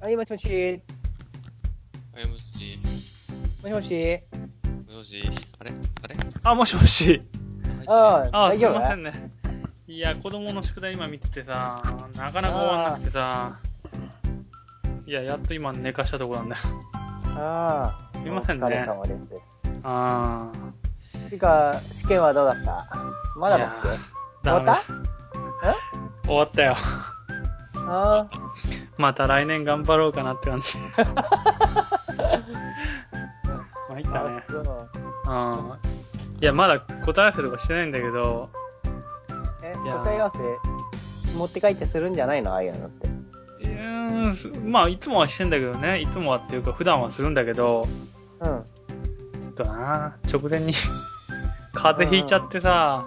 はい、もしもし。はい、もしもしもし。もし、もし、あれ？あれ？あ、もしもし。ああ、あ、すいませんね。いや、子供の宿題今見ててさ、なかなか終わんなくてさ、いや、やっと今寝かしたとこなんだよ。ああ。すいませんねお疲れ様です。あてか、試験はどうだった？まー。だだっけ？いや終わった？終わったよ。あまた来年頑張ろうかなって感じ。参っあ。たね。あそう。うん。いや、まだ答え合わせとかしてないんだけど、え、答え合わせ持って帰ってするんじゃないの？ああいうのって。うーんすまあ、いつもはしてんだけどね。いつもはっていうか、普段はするんだけど、うん。ちょっとな、直前に風邪ひいちゃってさ、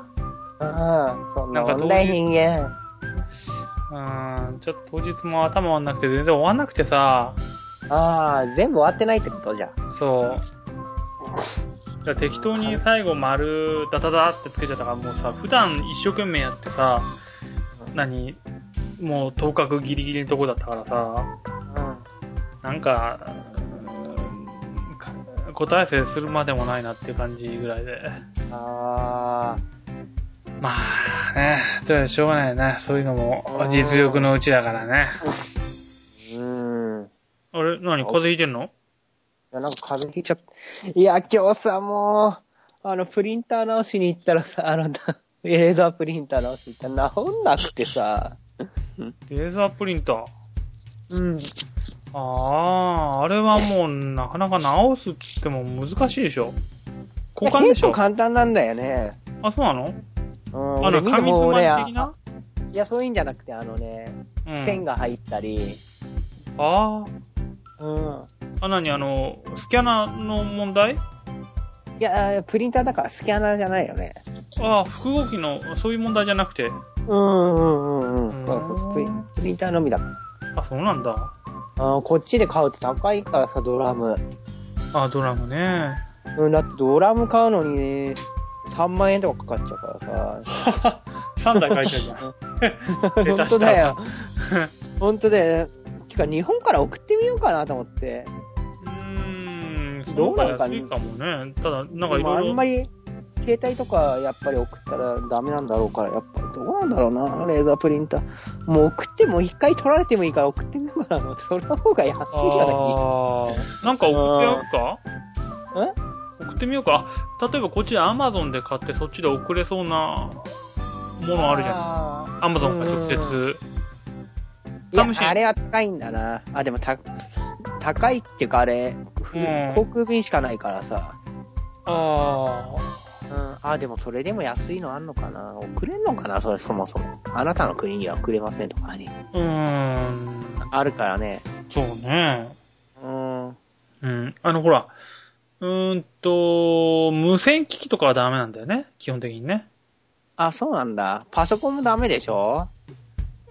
ああ、そんななんか問題人間。うーん、ちょっと当日も頭回んなくて全然終わんなくてさ、ああ、全部終わってないってことじゃん。そう。じゃ適当に最後丸ダダダってつけちゃったからもうさ、普段一生懸命やってさ、何もう頭角ギリギリのとこだったからさ、うん。なんか、うーん答え合わせするまでもないなっていう感じぐらいで。あまあね、それはしょうがないよね。そういうのも実力のうちだからね。あ。うん。あれ何風邪ひいてんの？いや、なんか風邪ひいちゃった。いや、今日さ、もう、あの、プリンター直しに行ったらさ、あの、レーザープリンター直しに行ったら治んなくてさ。レーザープリンター？うん。ああ、あれはもうなかなか直すって言っても難しいでしょ交換で結構しょ簡単なんだよね。あ、そうなの？うん。あの、紙詰ま的な、いや、そういうんじゃなくて、あのね、うん、線が入ったり、あうん。あ。あ、なにあの、スキャナーの問題？いや、プリンターだからスキャナーじゃないよね。ああ、複合機の、そういう問題じゃなくて？うんうんうんうん。うんそうそうそうプリンプリンターのみだ。あ、そうなんだ。あこっちで買うと高いからさ、ドラム。あ、ドラムね。うん、だってドラム買うのに、3万円とかかかっちゃうからさ。3台書いてるじゃん。本当だよ。本当だよ。てか、日本から送ってみよ。うかなと思って。うーん、どうなのか安いかもね。ただ、なんかいろいろ。んまり、携帯とかやっぱり送ったらダメなんだろうから、やっぱどうなんだろうな、レーザープリンター。もう送っても一回取られてもいいから送ってみよ。うかなと思って、それの方が安いじゃないあーなんか送ってやるかえ送ってみようか。あ例えばこっちで Amazon で買ってそっちで送れそうなものあるじゃん。ゃ Amazon か直接。あれは高いんだな。あ、でもた、高いっていうかあれ、ふうん航空便しかないからさ。あうん。あ、でもそれでも安いのあんのかな送れんのかなそれそもそも。あなたの国には送れませんとかに。あ。うーん。あるからね。そうね。うん。うん。あの、ほら。うーんと、無線機器とかはダメなんだよね。基本的にね。あ、そうなんだ。パソコンもダメでしょ？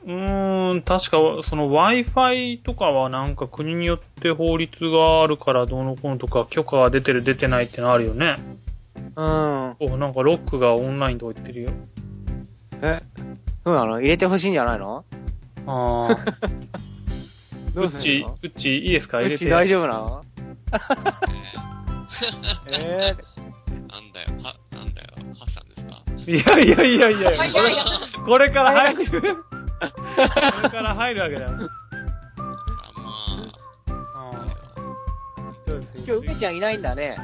うーん、確か、その Wi-Fi とかはなんか国によって法律があるからどうのこうのとか許可が出てる出てないってのあるよね。うん。お、なんかロックがオンラインとか言ってるよ。え、そうなの？入れてほしいんじゃないの？ああ。どうっちうするの、うっち、いいですか？入れて。うち大丈夫なの？えなんだよ、は、なんだよ、ハッサンですか？いやいやいやいやこれから入る。これから入るわけだよ。あ、まあ今日梅ちゃんいないんだね。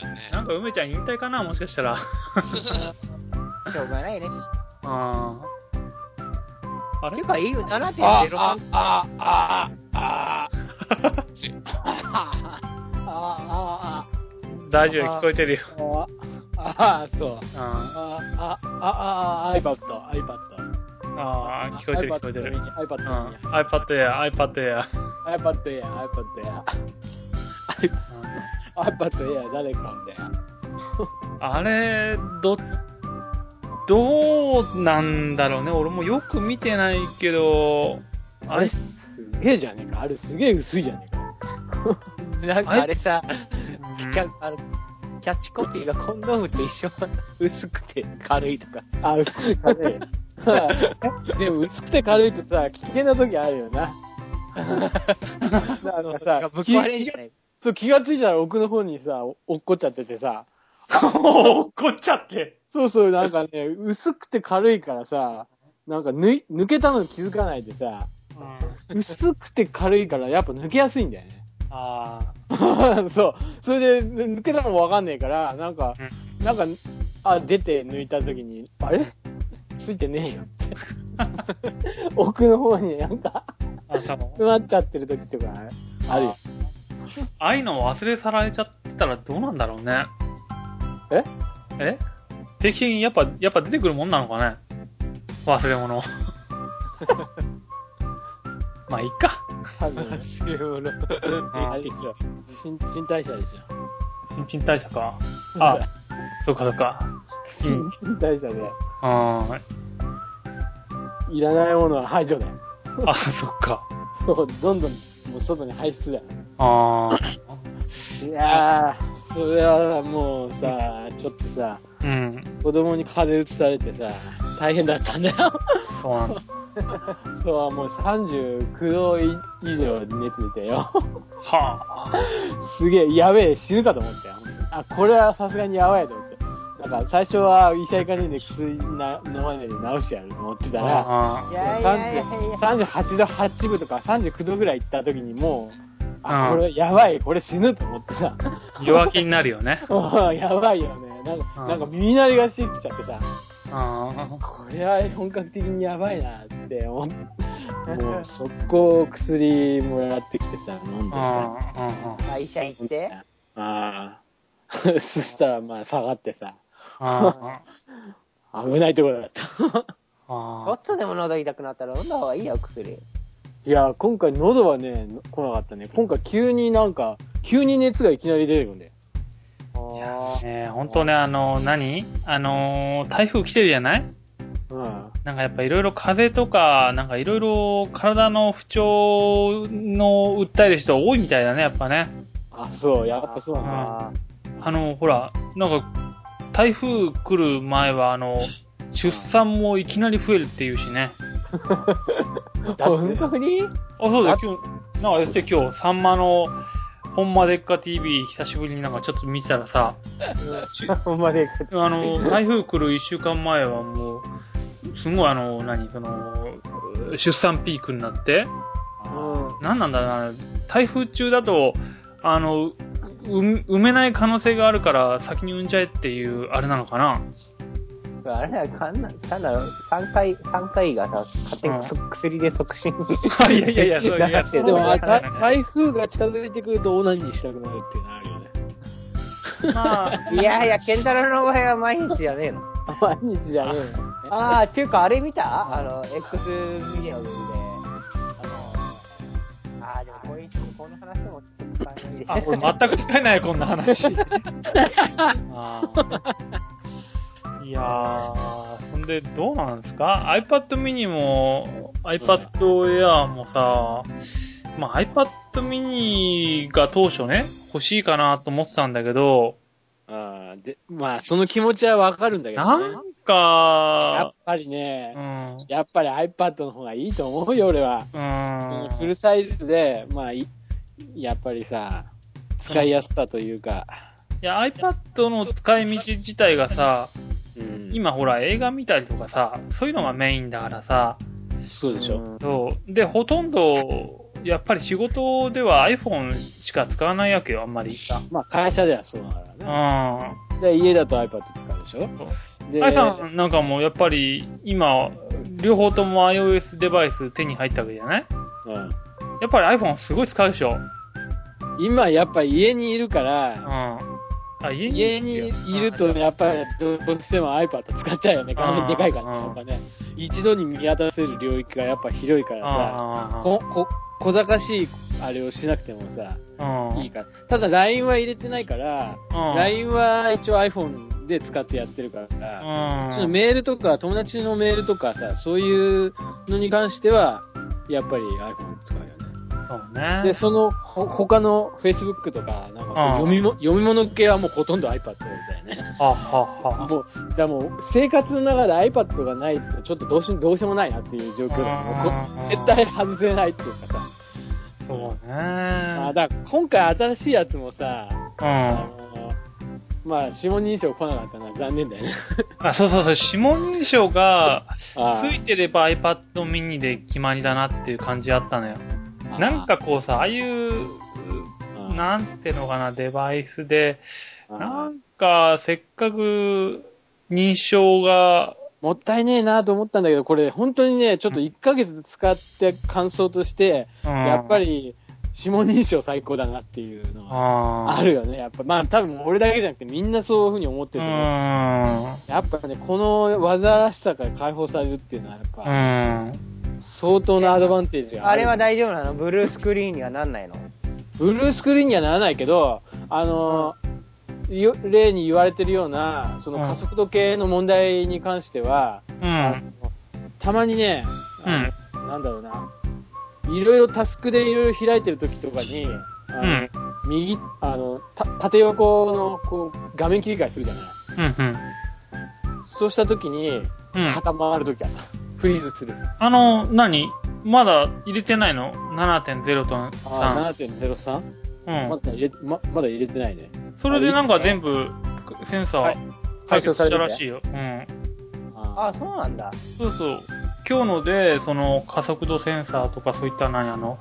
じゃあね。なんか梅ちゃん引退かな？もしかしたら。しょうがないね。ああ。あれ？てか、いいよ、7.03。あ、あ、あ、あ、あ大丈夫、聞こえてるよ。あ、あ、そう。ああ、あ、あ、あ、iPad、iPad。あー、聞こえてる、聞こえてる。iPad うんに、iPad Air、iPad Air。iPad や、iPad や。iPad や、誰かんだよ。あれ、ど、どうなんだろうね。俺もよく見てないけど、あれすげえじゃねえか。あれすげえ薄いじゃねえか。なんかあれさ、キャあのキャッチコピーがコンドームと一緒薄くて軽いとか。あ、薄くて軽い。でも薄くて軽いとさ、危険な時あるよな。なんかさ、ぶっ壊れんじゃないそう、気がついたら奥の方にさ、落っこっちゃっててさ、落っこっちゃって。そうそう、なんかね、薄くて軽いからさ、なんか抜い抜けたのに気づかないでさ、うん。薄くて軽いからやっぱ抜けやすいんだよね。あ そう。それで、抜けたのもわかんねえから、なんか、なんか、あ、出て抜いた時に、あれ？ついてねえよって。奥の方になんか。詰まっちゃってる時とか、あるよ。ああいうの忘れ去られちゃってたらどうなんだろうね。え？え？定期的にやっぱ、やっぱ出てくるもんなのかね？忘れ物。まあ、いいか。多分。新、新代謝でしょ。新陳代謝か。あ、そうかそうか。新陳代謝で、あいらないものは排除だよ。あ、あ、そっか。そう、どんどん、もう外に排出だよ。ああ、いやー、それはもうさ、ちょっとさ、うん。子供に風邪うつされてさ、大変だったんだよ。そうなんだ。そう、もう39度以上熱出てよ。はあ。すげえ、やべえ、死ぬかと思ったよ。あ、これはさすがにやばいと思って。なんか、最初は医者行かねえで薬な飲まねえで治してやると思ってたら、あいやいやいやいや。38度8分とか39度ぐらい行った時にもう、あ、うんこれやばい、これ死ぬと思ってさ、あ弱気になるよね。もうやばいよね。なんか、うんなんか耳鳴りがしてきちゃってさ、あこれは本格的にやばいなって思って、もう速攻薬もらってきてさ、飲んであ。さ、あ会社行って？ああ。そしたらまあ下がってさ、あ。危ないところだった。ちょあっとでも喉痛くなったら飲んだ方がいいよ、薬。いや、今回喉はね、来なかったね。今回急になんか、急に熱がいきなり出てくるんだよ。あ。いや、ね本当ね、あの、何？あの、台風来てるじゃない？うん。なんかやっぱいろいろ風邪とか、なんかいろいろ体の不調の訴える人多いみたいだね、やっぱね。あ、そう、やっぱそうなんだ。ああの、ほら、なんか、台風来る前は、あの、出産もいきなり増えるっていうしね。本当に？あ、そうだよ、今日、なんかですよ、今日、サンマの、ほんまでっか TV 久しぶりになんかちょっと見てたらさ、ほんまで。あの、台風来る一週間前はもう、すごいあの、何、その、出産ピークになって、うん。なんなんだろうな、台風中だと、あの、う産めない可能性があるから先に産んじゃえっていう、あれなのかなあれは、かんな、なんだろう、3回、三回がさ、勝手にそ薬で促進に。いやいやいや そういしてるでも、あそうだね台台風が近づいてくるとオナニーしたくなるっていうのあるよね。まあ、いやいや、ケンタロウの場合は毎日じゃねえの。毎日じゃねえの。あー、っていうか、あれ見た？あの、X ビデオで、あの、あー、でもこいつ、この話もちょっと使えないで。あ、これ全く使えないよ、こんな話。あーいやー、そんで、どうなんですか ?iPad mini も、iPad Air もさ、まあ iPad mini が当初ね、欲しいかなと思ってたんだけど、ああ、で、まあ、その気持ちはわかるんだけどね。なんやっか、ぱりねう、ん、やっぱり iPad の方がいいと思うよ、俺は。そのフうん。ルサイズで、まあ、いやっぱりさ、使いやすさというか、いや、iPad の使い道自体がさ、うん、今ほら映画見たりとかさ、そういうのがメインだからさ、そうでしょ。うんそう。で、ほとんど、やっぱり仕事では iPhone しか使わないわけよ、あんまり。まあ、会社ではそうだからね。うん。で、家だと iPad 使うでしょで、あいさんなんかもうやっぱり今、両方とも iOS デバイス手に入ったわけじゃない？うんやっぱり iPhone すごい使うでしょ今やっぱ家にいるかうん。ら、あ、家に家にいるとやっぱりどうしても iPad 使っちゃうよね。画面でかいからね。うんやっぱね。一度に見渡せる領域がやっぱ広いからさ、あこ、こ、小賢しいあれをしなくてもさ。いいから。ただ LINE は入れてないから、うん。LINE は一応 iPhone で使ってやってるから、うん。そのメールとか、友達のメールとかさ、そういうのに関しては、やっぱり iPhone 使うよね。そうね。で、その、ほ他の Facebook とか、なんか読みも、読み物系はもうほとんど iPad だよね。ははは。もう、だもう、生活の中で iPad がないと、ちょっとどうし、どうしようもないなっていう状況だよ。もう絶対外せないっていうかさ。そうね。あだから今回新しいやつもさ、うん。まあ、指紋認証来なかったな。残念だよね。あ、そうそうそう、指紋認証があついてれば iPad mini で決まりだなっていう感じあったのよ。あなんかこうさ、ああいう、あなんてのかな、デバイスで、あなんか、せっかく認証が、もったいねえなと思ったんだけど、これ本当にね、ちょっと1ヶ月使って感想として、うんやっぱ、り指紋認証最高だなっていうのはああるよね。やっぱ、まあ多分俺だけじゃなくてみんなそういう風に思ってうると思う。ん。やっぱね、この煩わしさから解放されるっていうのはやっうぱ、ん。相当なアドバンテージがある。あれは大丈夫なの？ブルースクリーンにはなんないの？ブルースクリーンにはならないけど、あのよ例に言われてるような、その加速度計の問題に関しては、うん。あのたまにね、うんなんだろうな、いろいろタスクでいろいろ開いてる時とかに、あのうん右、あの、た縦横のこう画面切り替えするじゃないうん。うん。そうした時に、うん。固まる時あった。フリーズする。あの、何？まだ入れてないの ?7.0 とあ3。7.03? うん。まだ入れ、ま、まだ入れてないね。それでなんか全部、センサはいー、解消されててらしいよ。うん。ああ、そうなんだ。そうそう。今日ので、その加速度センサーとかそういった何あの、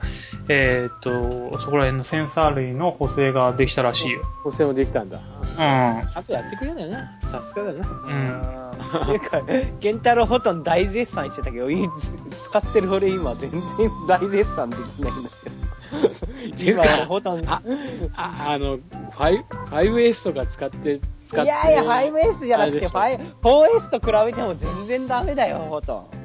えーっと、そこら辺のセンサー類の補正ができたらしいよ。補正もできたんだ。うちゃんとやってくれんだよな。さすがだな。ん。うん。ていうか、ケンタロウほとんど大絶賛してたけど、い使ってる俺今全然大絶賛できないんだけど。今俺ほとんど。あ、あ、あの、5、5S とか使って、使って。いやいや、5S じゃなくて、あれでしょ5 4S と比べても全然ダメだよ、ほと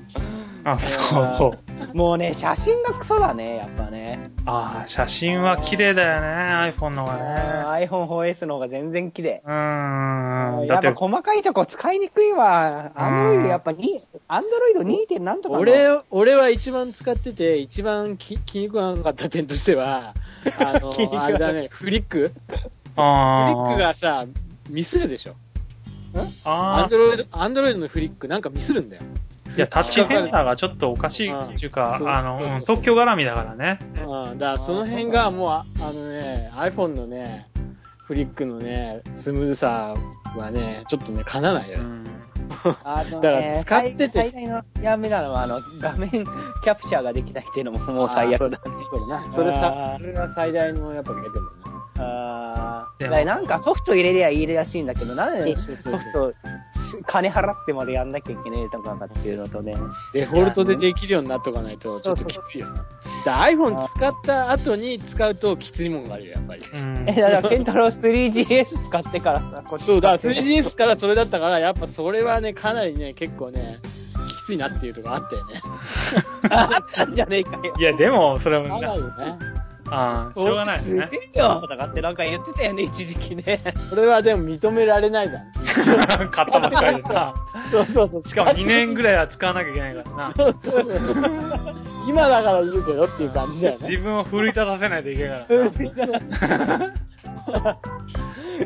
あ、そう。ん。もうね、写真がクソだね、やっぱね。ああ、写真は綺麗だよね、iPhone の方がね。iPhone4S の方が全然綺麗。うーん。だやっ、ってぱ細かいとこ使いにくいわ。アンドロイドやっぱに、アンドロイド 2. 点なんとかの俺、俺は一番使ってて、一番気気に食わなかった点としては、あの、あれだね、フリック？フリあックがさ、ミスるでしょ。ああアンドロイド、アンドロイドのフリックなんかミスるんだよ。いや、タッチセンサーがちょっとおかしいっていうかう、んあの、そうそうそううん特許絡みだからね。うん、だからその辺がもう、ああのね、iPhone のね、フリックのね、スムーズさはね、ちょっとね、かなないよ。うん。あのだからね、使ってて最最大のやめなのは、あの、画面キャプチャーができないっていうのももう最悪だね。そうだな。それあさー、それが最大のやっぱ欠点だよね。あなんかソフト入れりゃいいらしいんだけど、なんでそうそうそうソフト、金払ってまでやんなきゃいけねえとかっていうのとね。デフォルトでできるようになっとかないと、ちょっときついよな。iPhone 使った後に使うときついもんがあるよ、やっぱり。うんえ、だから、ケンタロウ 3GS 使ってからさ、こっちそう、だから使って 3GS からそれだったから、やっぱそれはね、かなりね、結構ね、きついなっていうとこあったよね。あったんじゃねえかよ。いや、でも、それもかなりね。ああ、しょうがないよすね。げえよとかってなんか言ってたよね、一時期ね。それはでも認められないじゃん。買ったばっかりでさ。そうそうそう。しかも2年ぐらいは使わなきゃいけないからな。そうそうそう。今だから言うけどっていう感じだよね。自分を奮い立たせないといけないからな。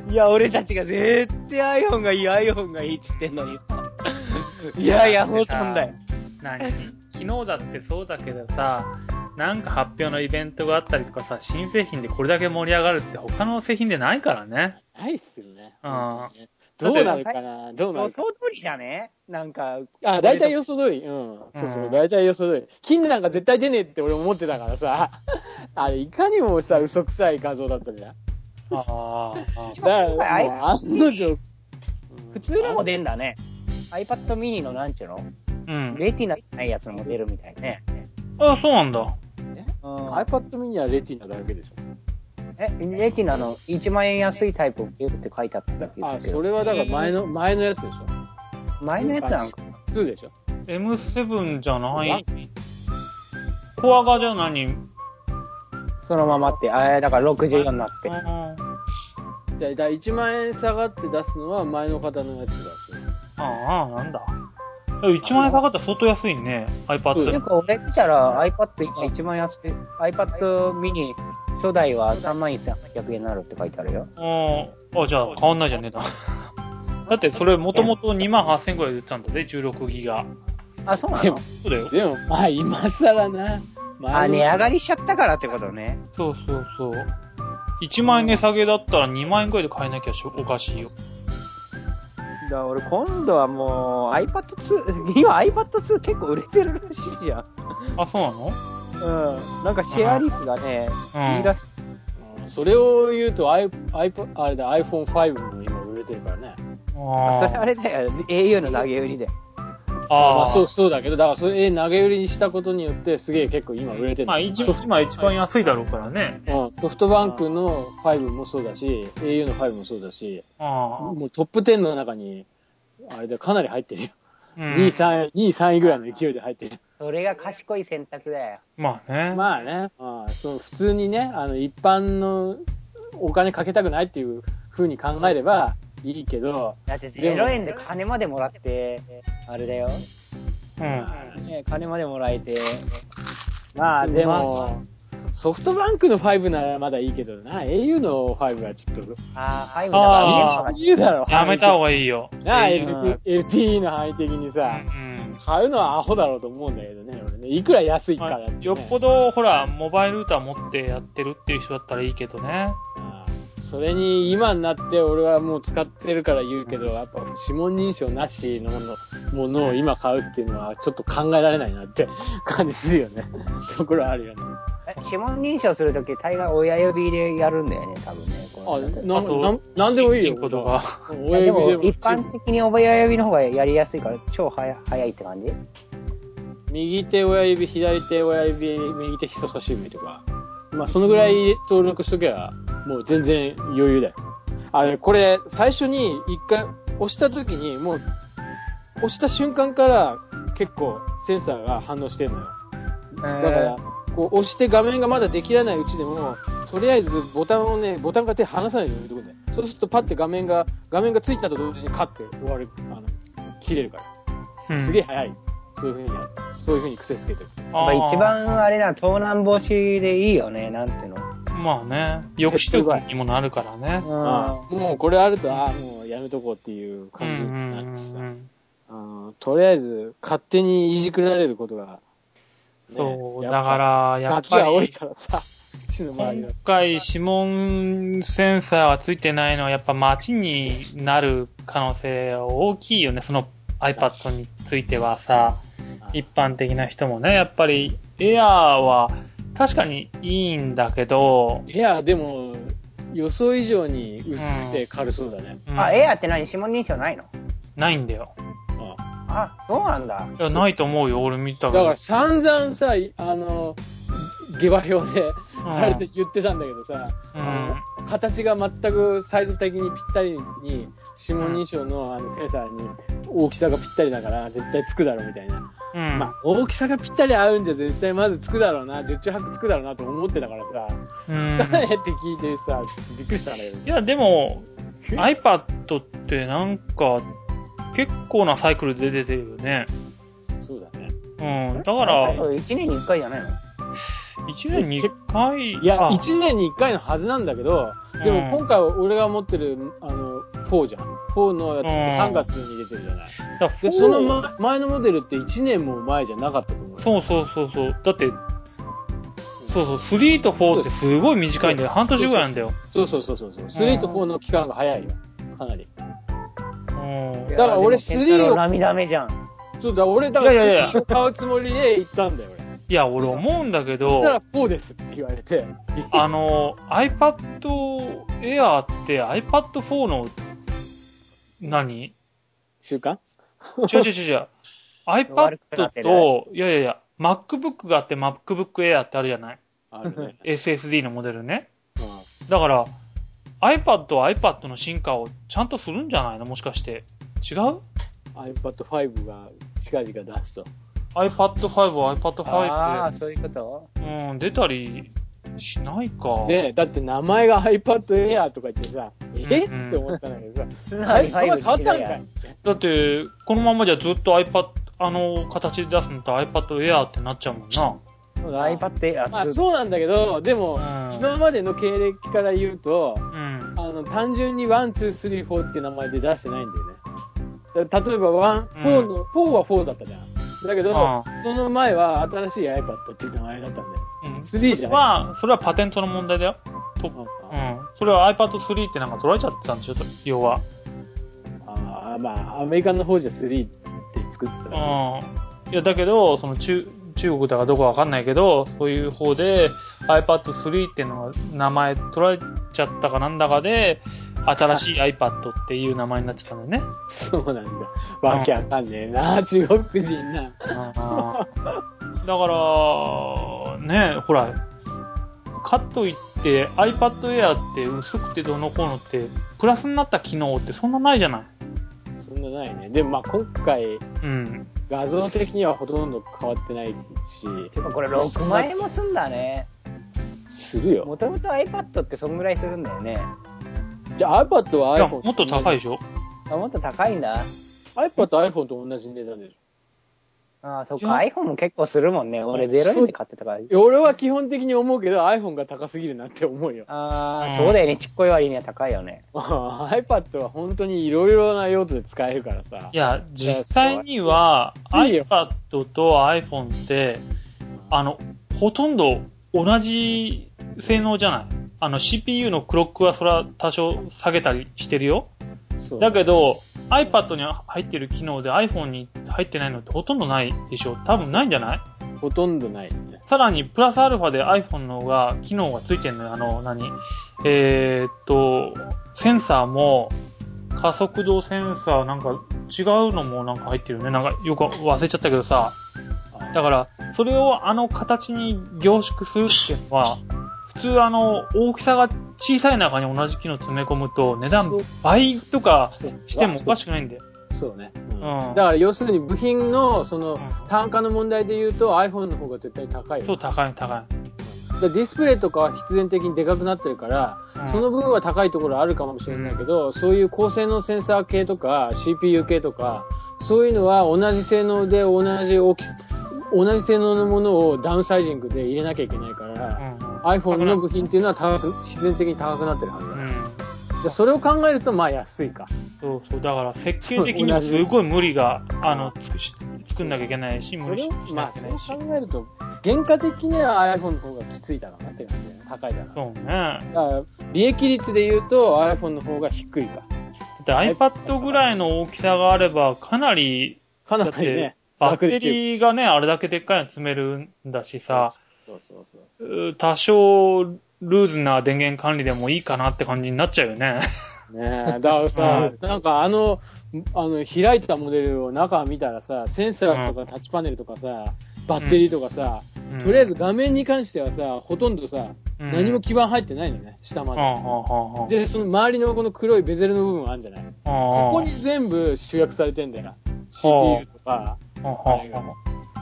いや、俺たちが絶対 iPhone がいい、iPhone がいいって言ってんのにさ。いやいや、ほとんどだよ。何？昨日だってそうだけどさ、なんか発表のイベントがあったりとかさ、新製品でこれだけ盛り上がるって他の製品でないからね。ないっすよね。うんどうなるかな？どうな予るか想通りじゃね？なんか。あ、大体予想通り。うん。そうそうう、ん大体予想通り。金なんか絶対出ねえって俺思ってたからさ。あれ、いかにもさ、嘘くさい画像だったじゃん。ああ。だから、もう案の定。普通のも出んだね。iPad mini のなんちゅうの？うん。レティナじゃないやつも出るみたいね。あ、そうなんだ。うん、iPad mini はレティナだけでしょ。え、レティナの1万円安いタイプを出るって書いてあっただけであ、すけど。それはだから前の、前のやつでし前のやつなんか。ょ。2でしょ。M7 じゃない？コアガじゃ何？そのままって、あれだから64になって。あだいたい1万円下がって出すのは前の方のやつだし。あ、なんだ。1万円下がったら相当安いね。iPad いう。か俺見たら iPad 今一番安い。iPad mini 初代は3万1800円になるって書いてあるよ。ああ、じゃあ変わんないじゃん、値段。だってそれもともと2万8000円くらいで売ってたんだぜ、16ギガ。あ、そうなの？でもそうだよ。でも、まあ今更な。あ、値上がりしちゃったからってことね。そうそうそう。1万円値下げだったら2万円くらいで買えなきゃしょおかしいよ。だから俺今度はもう iPad 2、今 iPad 2結構売れてるらしいじゃん。あ、そうなの？うん。なんかシェア率がね、うんいいらしい。うんそれを言うと、I、iPod、あれだ、iPhone5 も今売れてるからね。あそれあれだよ、au の投げ売りで。あまあそう、そうだけど、だからそれ投げ売りにしたことによってすげえ結構今売れてる。まあ一今一番安いだろうからね。うん、ソフトバンクの5もそうだし、au の5もそうだし、あもうトップ10の中に、あれでかなり入ってるよ。あ。う2位、ん。3位、2位、3位ぐらいの勢いで入ってる。それが賢い選択だよ。まあね。まあね、ああその普通にね、あの、一般のお金かけたくないっていう風に考えればいいけど、だって0円で金までもらって、あれだよ。うん。ね、金までもらえて。まあでも、ソフトバンクの5ならまだいいけどな、au の5はちょっと、ああ、5だあからー厳しすぎるだろ。やめた方がいいよ。なあ、LTE の範囲的にうさ、ん。買うのはアホだろうと思うんだけどね、俺ね。いくら安いからって、ね。よっぽど、ほら、モバイルルーター持ってやってるっていう人だったらいいけどね。ああそれに今になって俺はもう使ってるから言うけど、やっぱ指紋認証なしのものものを今買うっていうのはちょっと考えられないなって感じするよね。ところあるよね。え指紋認証するとき、大概親指でやるんだよね、多分ね。こあ、のななんなんでもいいよ。チンコとか。いやでも、親指一般的に親指の方がやりやすいから、超早早いって感じ？右手親指、左手親指、右手人差し指とか。まあ、そのぐらい登録しとけば、もう全然余裕だよ。あれ、これ、最初に一回押した時に、もう、押した瞬間から結構センサーが反応してるのよ。だから、こう押して画面がまだ出きらないうちでも、とりあえずボタンをね、ボタンから手離さないで置いとくんだよ。そうするとパッて画面が、画面がついたと同時にカッて終わる、あの、切れるから。うんすげえ早い。そういう風にや、そういう風に癖つけてる。まあ一番あれな、盗難防止でいいよね、なんていうの。まあね。抑止力にもなるからね。ああもうこれあると、ああ、もうやめとこうっていう感じになるしさ。うんああとりあえず、勝手にいじくられることが、ねそう、だから、やっガキが多いぱり、からさ、今。回指紋センサーがついてないのはやっぱ街になる可能性は大きいよね。その iPad についてはさ、一般的な人もね、やっぱり Air は確かにいいんだけど、いや、でも、予想以上に薄くて軽そうだね。うんあ、エアって何指紋認証ないの？ないんだよ。ああ、そうなんだ。いや、ないと思うよ。俺見たけどだから。散々さ、あの、下馬評で、うんあれで言ってたんだけどさ、うん形が全くサイズ的にぴったりに、指紋認証のあのセンサーに大きさがぴったりだから絶対つくだろうみたいな。うん。まあ、大きさがぴったり合うんじゃ絶対まずつくだろうな、十中八九つくだろうなと思ってたからさ、うんつかないって聞いてさ、びっくりしたんだけど。いや、でも、iPad ってなんか、結構なサイクルで出てるよね。そうだね。うん。だから、1年に1回じゃないの1年に1回、いや、1年に1回のはずなんだけど、でも今回俺が持ってる、あの、4じゃん。4のやつって3月に出てるじゃない。だで、その、ま、前のモデルって1年も前じゃなかったと思うよ。そうそうそうそう。だって、そうそう、3と4ってすごい短いんだよ。半年ぐらいなんだよ。そうそうそうそうそう。3と4の期間が早いよ。かなり。うん。だから俺3を涙目じゃん。そうだ、俺だからいやいやいや3を買うつもりで行ったんだよ、俺。いや、俺思うんだけそしたらど、4ですって言われて。あの、iPad Air って iPad4 の、何？習慣？違う違う違う iPad ると、いやいやいや、MacBook があって MacBook Air ってあるじゃない？あるね。?SSD のモデルね。うだから、iPad は iPad の進化をちゃんとするんじゃないの？もしかして。違う？ん iPad 5が近々出すと。?iPad5 は iPad5 ああ、で、そういうこと？うん、出たりしないか。ねだって名前が iPad Air とか言ってさ、え？うんって思ったんだけどさ、すなわち変わ5ったんかいだって、このままじゃずっと iPad、あの形で出すのと iPad Air ってなっちゃうもんな。iPad エアまあ2。そうなんだけど、でも、うん今までの経歴から言うと、うん。あの、単純に1、2、3、4って名前で出してないんだよね。だ例えば、1、4の、4は4だったじゃん。だけど、あその前は新しい iPad っていう名前だったんだよ。うん。3じゃないまあ、それはパテントの問題だよ。とうんうん。それは iPad3 ってなんか取られちゃってたんでしょ要は。ああ、まあ、アメリカの方じゃ3って作ってたうん。いや、だけど、その中、中国だかどこかわかんないけど、そういう方で iPad3 っていうのが名前取られちゃったかなんだかで、新しい iPad っていう名前になっちゃったんだよね。そうなんだ。わけわかんねえな、中国人な。だから、ね、ほら、かといって iPad Air って薄くてどうのこうのって、プラスになった機能ってそんなないじゃないそんなないね。でもまあ今回、うん。画像的にはほとんど変わってないし、てかこれ6万円もすんだね。するよ。もともと iPad ってそんぐらいするんだよね。じゃあ iPad はいや、iPhone もっと高いでしょ？あ、もっと高いんだ。iPad と iPhone と同じ値段でしょ。ああ、そっか。iPhone も結構するもんね。俺0円で買ってたから。いや俺は基本的に思うけど iPhone が高すぎるなって思うよ。ああ、うんそうだよね。ちっこい割には高いよね。iPad は本当にいろいろな用途で使えるからさい。や、実際には iPad と iPhone って、あの、ほとんど同じ性能じゃない？あの CPU のクロックはそれは多少下げたりしてるよ。だけど、iPad に入ってる機能で iPhone に入ってないのってほとんどないでしょ多分ないんじゃない？ほとんどないね。さらに、プラスアルファで iPhone の方が、機能がついてんのよ。あの、何？えーっと、センサーも、加速度センサーなんか違うのもなんか入ってるよね。なんかよく忘れちゃったけどさ。だから、それをあの形に凝縮するっていうのは、普通あの、大きさが小さい中に同じ機能詰め込むと、値段倍とかしてもおかしくないんだよ。そうね。うん。うん。だから要するに部品のそのん。単価の問題で言うと iPhone の方が絶対高いよ。そう、高い高い。ディスプレイとかは必然的にでかくなってるから、うん。その分は高いところあるかもしれないけど、そういう高性能センサー系とか CPU 系とか、そういうのは同じ性能で同じ大きさ、同じ性能のものをダウンサイジングで入れなきゃいけないから、うんうん iPhone の部品っていうのは高く、必然的に高くなってるはずだ。うん。でそれを考えるとまあ安いか。そうそう。だから設計的にもすごい無理が、あの、つくし、作んなきゃいけないし、無理しなきゃいけないし。考えると、原価的には iPhone の方がきついだろうなって感じね。高いだろうな。そうね。だから、利益率で言うと iPhone の方が低いか。だって iPad ぐらいの大きさがあれば、かなり、かなりねて、、バッテ。リーがね、あれだけでっかいの詰めるんだしさ、そうそうそうそう。う多少、ルーズな電源管理でもいいかなって感じになっちゃうよね。ねえ、だからさ、なんかあの、あの、開いたモデルを中見たらさ、センサーとかタッチパネルとかさ、バッテリーとかさ、うんとりあえず画面に関してはさ、ほとんどさ、うん何も基板入ってないのね、下まはあで。で、その周りのこの黒いベゼルの部分あるんじゃない？あここに全部集約されてんだよ。CPU とか。はあはあは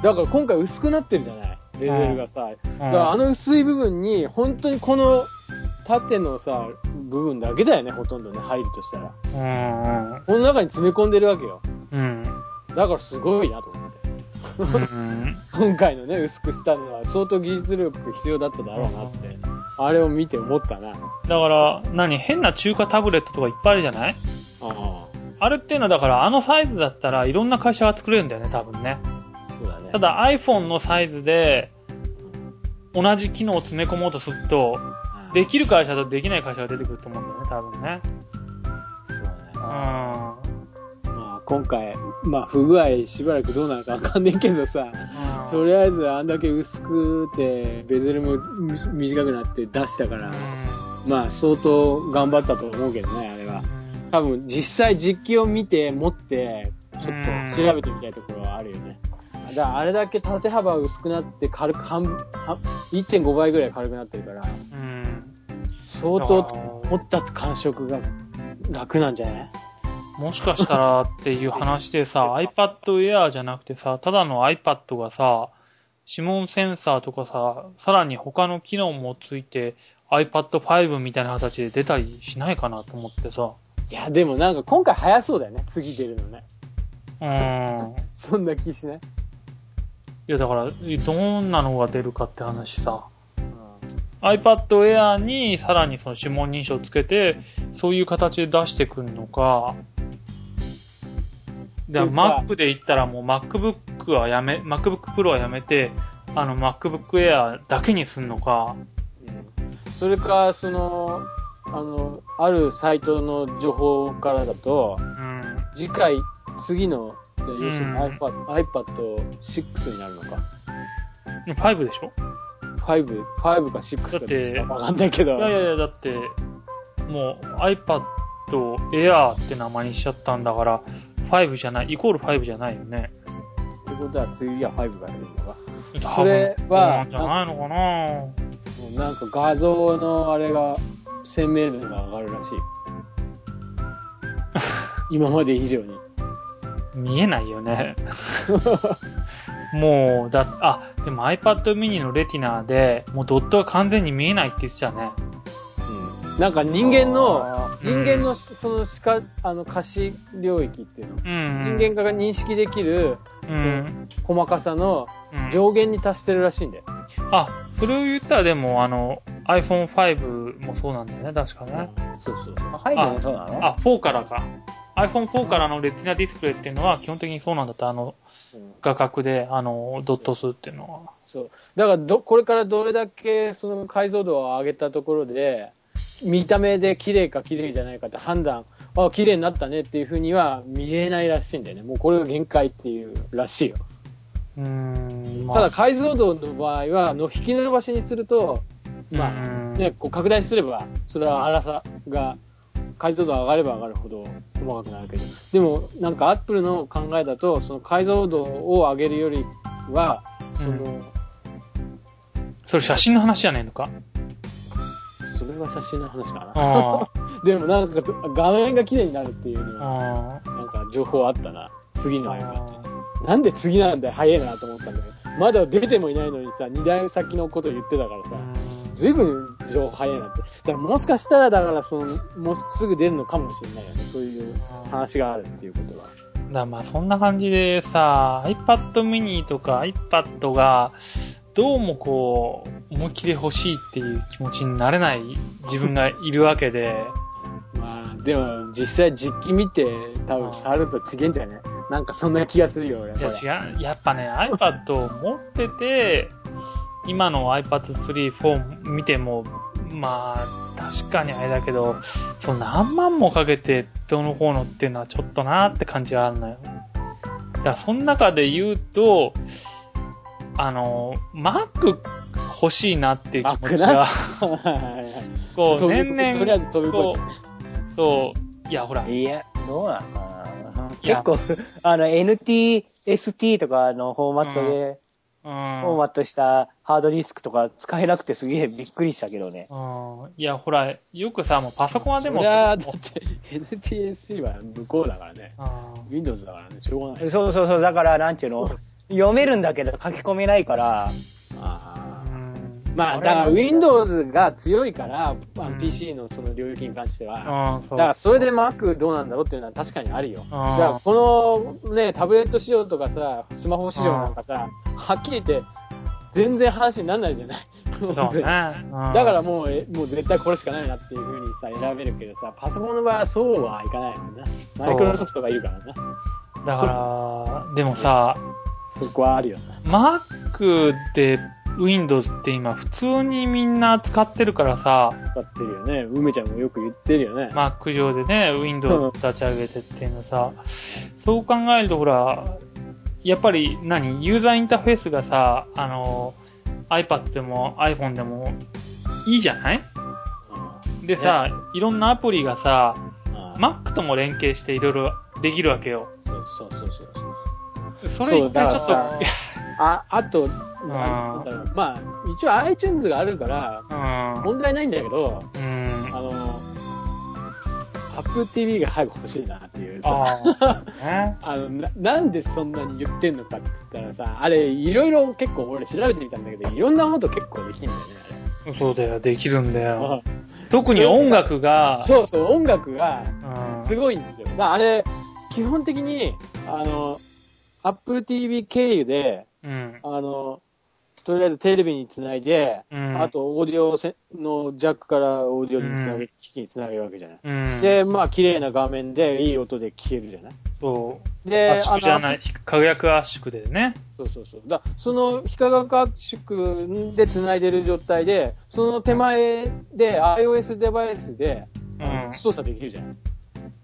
だから今回薄くなってるじゃない？ベゼルがさ。あだからあの薄い部分に、本当にこの縦のさ、部分だけだよね、ほとんどね、入るとしたら。うんこの中に詰め込んでるわけよ。うん。だからすごいなと思って。うん。今回のね、薄くしたのは相当技術力必要だっただろうなって。あれを見て思ったな。だから、何変な中華タブレットとかいっぱいあるじゃない？ああれっていうのはだからあのサイズだったらいろんな会社が作れるんだよね、多分ね。ただ iPhone のサイズで同じ機能を詰め込もうとすると、できる会社とできない会社が出てくると思うんだよね、多分ね。そうだね。うん。まあ今回、まあ不具合しばらくどうなるかわかんねえけどさ、とりあえずあんだけ薄くて、ベゼルもみ短くなって出したから、まあ相当頑張ったと思うけどね、あれは。多分実際実機を見て、持って、ちょっと調べてみたいところはあるよね。だからあれだけ縦幅薄くなって軽く半分、は1.5倍ぐらい軽くなってるから、うん。相当持った感触が楽なんじゃない？もしかしたらっていう話でさ、iPad Air じゃなくてさ、ただの iPad がさ、指紋センサーとかさ、さらに他の機能もついて iPad 5みたいな形で出たりしないかなと思ってさ。いや、でもなんか今回早そうだよね、次出るのね。うーん。い そんな気しない？やだから、どんなのが出るかって話さ。iPad Air にさらにその指紋認証をつけて、そういう形で出してくるのか、で Mac で言ったらもう MacBook MacBook はやめ、MacBook Pro はやめて、あの MacBook Air だけにすんのか。それか、その、あの、あるサイトの情報からだと、うん。次回、次の、要するにうん iPad、iPad6 になるのか。5でしょ？5、5か6かだってわかんないけど。いやいやいや、だって、もう iPad Air って名前にしちゃったんだから、5じゃない、イコール5じゃないよね。ってことは次は5が出るのか。それはじゃないのかなもうなんか画像のあれが、鮮明度が上がるらしい。今まで以上に。見えないよね。もう、だ、あ、でも iPad mini のレティナで、もうドットが完全に見えないって言ってたね。うん。なんか人間の、人間のその視覚、あの可視領域っていうの。うん。人間が認識できるうん。細かさのうん上限に達してるらしいんだよ。あ、それを言ったらでも、あの、iPhone5 もそうなんだよね、確かね。そうそう。あ5もそうなの？あ、4からか。iPhone4 からのレティナディスプレイっていうのは基本的にそうなんだった。あの、うん画角で、あの、ドット数っていうのは。そう。だからど、これからどれだけその解像度を上げたところで、見た目で綺麗か綺麗じゃないかって判断、あ、綺麗になったねっていうふうには見えないらしいんだよね。もうこれが限界っていうらしいよ。うーん、まあ、ただ解像度の場合は、の引き伸ばしにすると、まあ、うんね、こう拡大すれば、それは粗さが、解像度上がれば上がるほど細かくなるけど。でも、なんかアップルの考えだと、その解像度を上げるよりは、その、うんそれ写真の話じゃねえのか？それは写真の話かな。あ でもなんか画面が綺麗になるっていうのあ、は、あなんか情報あったな。次のあ iPad。なんで次なんだよ、早いなと思ったんだけど。まだ出てもいないのにさ、2台先のこと言ってたからさ、ずいぶん情報早いなって。だからもしかしたら、だからその、もうすぐ出るのかもしれないよね。そういう話があるっていうことは。だまあそんな感じでさ、iPad mini とか iPad が、どうもこう、思いっきり欲しいっていう気持ちになれない自分がいるわけで、まあ、でも実際実機見て、多分触ると違えんじゃねなんかそんな気がするよ、俺。いや違う、やっぱね、iPad を持ってて、今の iPad 3、4見ても、まあ、確かにあれだけど、その何万もかけてどうのこうのっていうのはちょっとなーって感じがあるのよ。だからその中で言うと、あの、Mac 欲しいなっていう気持ちが、こう、年とりあえ々、ず飛び越こう、そう、いや、ほら、いや、どうなのかな。結構、あの、NTST とかのフォーマットで、うん。フォーマットしたハードディスクとか使えなくてすげえびっくりしたけどね。うん。いや、ほら、よくさ、もうパソコンはでも、そりゃ、だって NTSC は向こうだからね。うん。Windows だからね、しょうがない。そうそうそう、だから、なんちゅうの、読めるんだけど書き込めないから、あー。うんまあ、だから Windows が強いから、まあうん PC のその領域に関しては。だからそれで Mac どうなんだろうっていうのは確かにあるよ。だうんからこのね、タブレット市場とかさ、スマホ市場なんかさ、はっきり言って、全然話にならないじゃない？そうね。うんだからもう、えもう絶対これしかないなっていう風にさ、選べるけどさ、パソコンの場合はそうはいかないもんな。マイクロソフトがいるからな。だから、でもさ、そこはあるよな。Mac で Windows って今普通にみんな使ってるからさ、使ってるよね。梅ちゃんもよく言ってるよね。Mac 上でね、Windows 立ち上げてっていうのさ、そう考えるとほら、やっぱり何？ユーザーインターフェースがさ、あの、iPad でも iPhone でもいいじゃない？でさ、いろんなアプリがさ、うん、Mac とも連携していろいろできるわけよ。そうそうそうそう。それ一回ちょっと、あ、あと、なんだろうまあ、一応 iTunes があるから、うん。問題ないんだけど、うん。あの、Apple TV が早く欲しいなっていうさ。あのな、なんでそんなに言ってんのかって言ったらさ、あれ、いろいろ結構俺調べてみたんだけど、いろんなこと結構できるんだよね、そうだよ、できるんだあよ。れ。特に音楽が、そうそう、音楽がうんすごいんですよ。だからあれ、基本的に、あの、Apple TV 経由で、うん。あの、とりあえずテレビにつないで、うん。あ、とオーディオせのジャックからオーディオにつなげ、う機器につなげるわけじゃない。うん。で、まあ、綺麗な画面でいい音で聞けるじゃない。そう。で、圧縮じゃない、輝く圧縮でね。そうそうそう。だその非化学圧縮で繋いでる状態で、その手前で iOS デバイスで、うん。操作できるじゃん。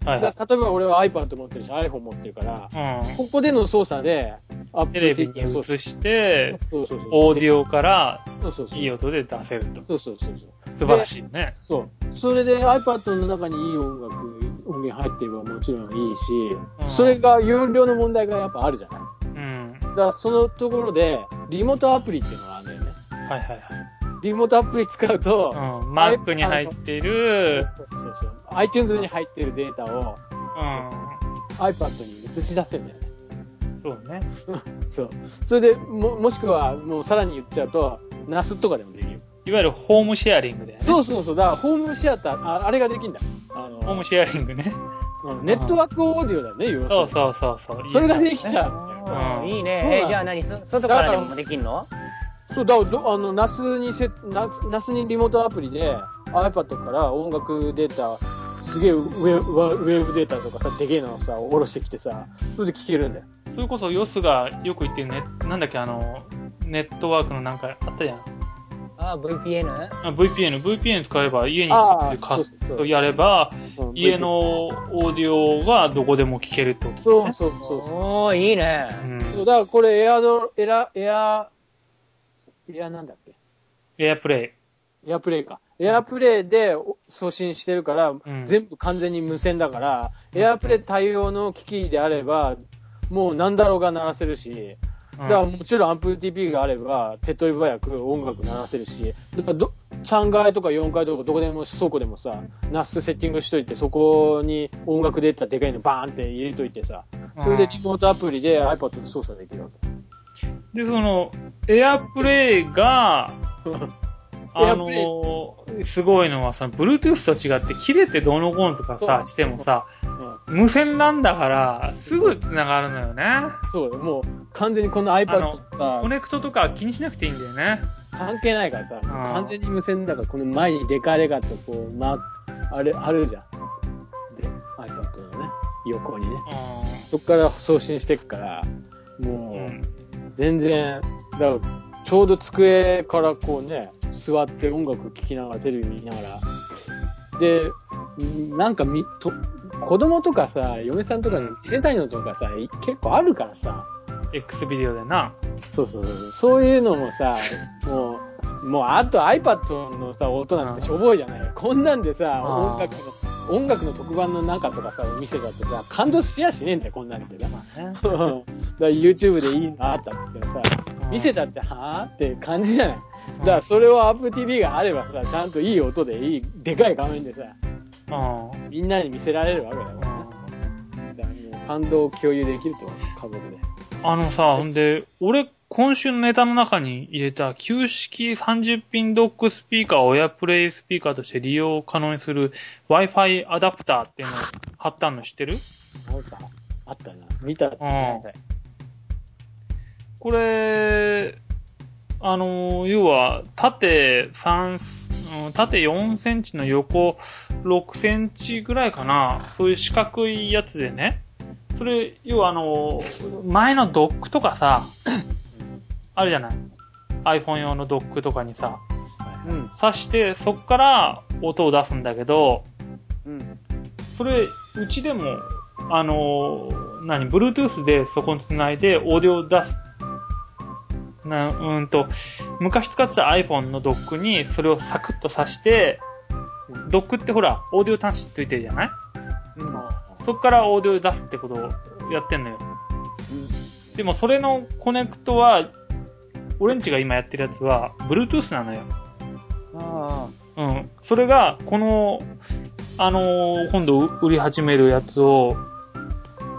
はいはい。だ例えば俺は iPad 持ってるし iPhone 持ってるから、うん。ここでの操作で、アップテレビに映して、そうそうそう。オーディオからそうそうそう。いい音で出せると。そうそうそうそう。素晴らしいね。そう。それで iPad の中にいい音楽、音源入ってればもちろんいいし、うんそれが有料の問題がやっぱあるじゃない。うん。だからそのところで、リモートアプリっていうのがあるんだよね。はいはいはい。リモートアプリ使うと、うん。Mac に入っている、そうそうそう。iTunes に入ってるデータをうん。iPad に映し出せるんだよね。そうね。そう。それで、も、もしくは、もうさらに言っちゃうと、NAS とかでもできる。いわゆるホームシェアリングだよね。そうそうそう。だから、ホームシアター、ああれができるんだ。あの、ホームシェアリングね。うんネットワークオーディオだよね、要するに。そうそうそうそう。それができちゃう。うんいいね。え、じゃあ何？そ外からでもできんの？そう、だからど、あの、NAS にせ、NAS NAS にリモートアプリで iPad から音楽データ、すげえウェウェブデータとかさ、でけえのをさ、下ろしてきてさ、それで聴けるんだよ。それこそヨスがよく言ってるね、なんだっけあの、ネットワークのなんかあったじゃん。あ、VPN? あ VPN、VPN 使えば家にああかそうそうそうやれば、うん家のオーディオがどこでも聞けるってことそうね。そうそうそう。おー、いいね。うん。そうだからこれエアド、エラ、エア、エアなんだっけ？エアプレエアプレイか。エアプレイでお送信してるから、ん全部完全に無線だから、エアプレイ対応の機器であれば、もう何だろうが鳴らせるし、イ。だからもちろんアンプ TP があれば、手っ取り早く音楽鳴らせるし、だからど3階とか4階とかどこでも倉庫でもさ、ナスセッティングしといて、そこに音楽データでかいのバーンって入れといてさ、それでリモートアプリで iPad で操作できるわけ。で、その、エアプレイが、あの、すごいのはさ、Bluetooth と違って切れてどうのこうのとかさ、してもさ、うん無線なんだから、すぐ繋がるのよね。そうだよ、もう完全にこの iPad さコ、ネクトとか気にしなくていいんだよね。関係ないからさ、完全に無線だから、この前にデカデカとこう、ま、あれ、あるじゃん。で、iPad のね、横にね。そっから送信してくから、もうん。う、全然、だから、ちょうど机からこうね、座って音楽聴きながら、テレビ見ながら。で、んなんかみ、と、子供とかさ、嫁さんとかに見せたいのとかさ、い結構あるからさ、X ビデオでな。そうそうそう。そういうのもさ、もう、もうあと iPad のさ、音なんてしょぼいじゃないこんなんでさ、音楽の、音楽の特番の中とかさ、見せたってさ、感動しやしねえんだよ、こんなんてさ。だか ら YouTube でいいのあったっつってさ、見せたってはぁって感じじゃないだからそれを Apple TV があればさ、ちゃんといい音でいい、でかい画面でさ、うん。みんなに見せられるわけだからね。だからもう感動を共有できると思う、家族で。あのさ、ほんで、俺、今週のネタの中に入れた、旧式30ピンドックスピーカーを親プレイスピーカーとして利用可能にする Wi-Fi アダプターっていうのを貼ったの知ってる？あったな。見た。うん。これ、あの、要は、縦3、うん縦4センチの横6センチぐらいかな。そういう四角いやつでね。それ、要はあの、前のドックとかさ、あるじゃない ?iPhone 用のドックとかにさ、うん。挿して、そっから音を出すんだけど、うん。それ、うちでも、あの、何、Bluetooth でそこにつないで、オーディオを出す。な、うーんと、昔使ってた iPhone のドックにそれをサクッと挿して、ドックってほら、オーディオ端子ついてるじゃない？そっからオーディオを出すってことをやってんのよ。でもそれのコネクトは、俺んちが今やってるやつは、Bluetooth なのよ。あうん。それが、この、あのー今度売り始めるやつを、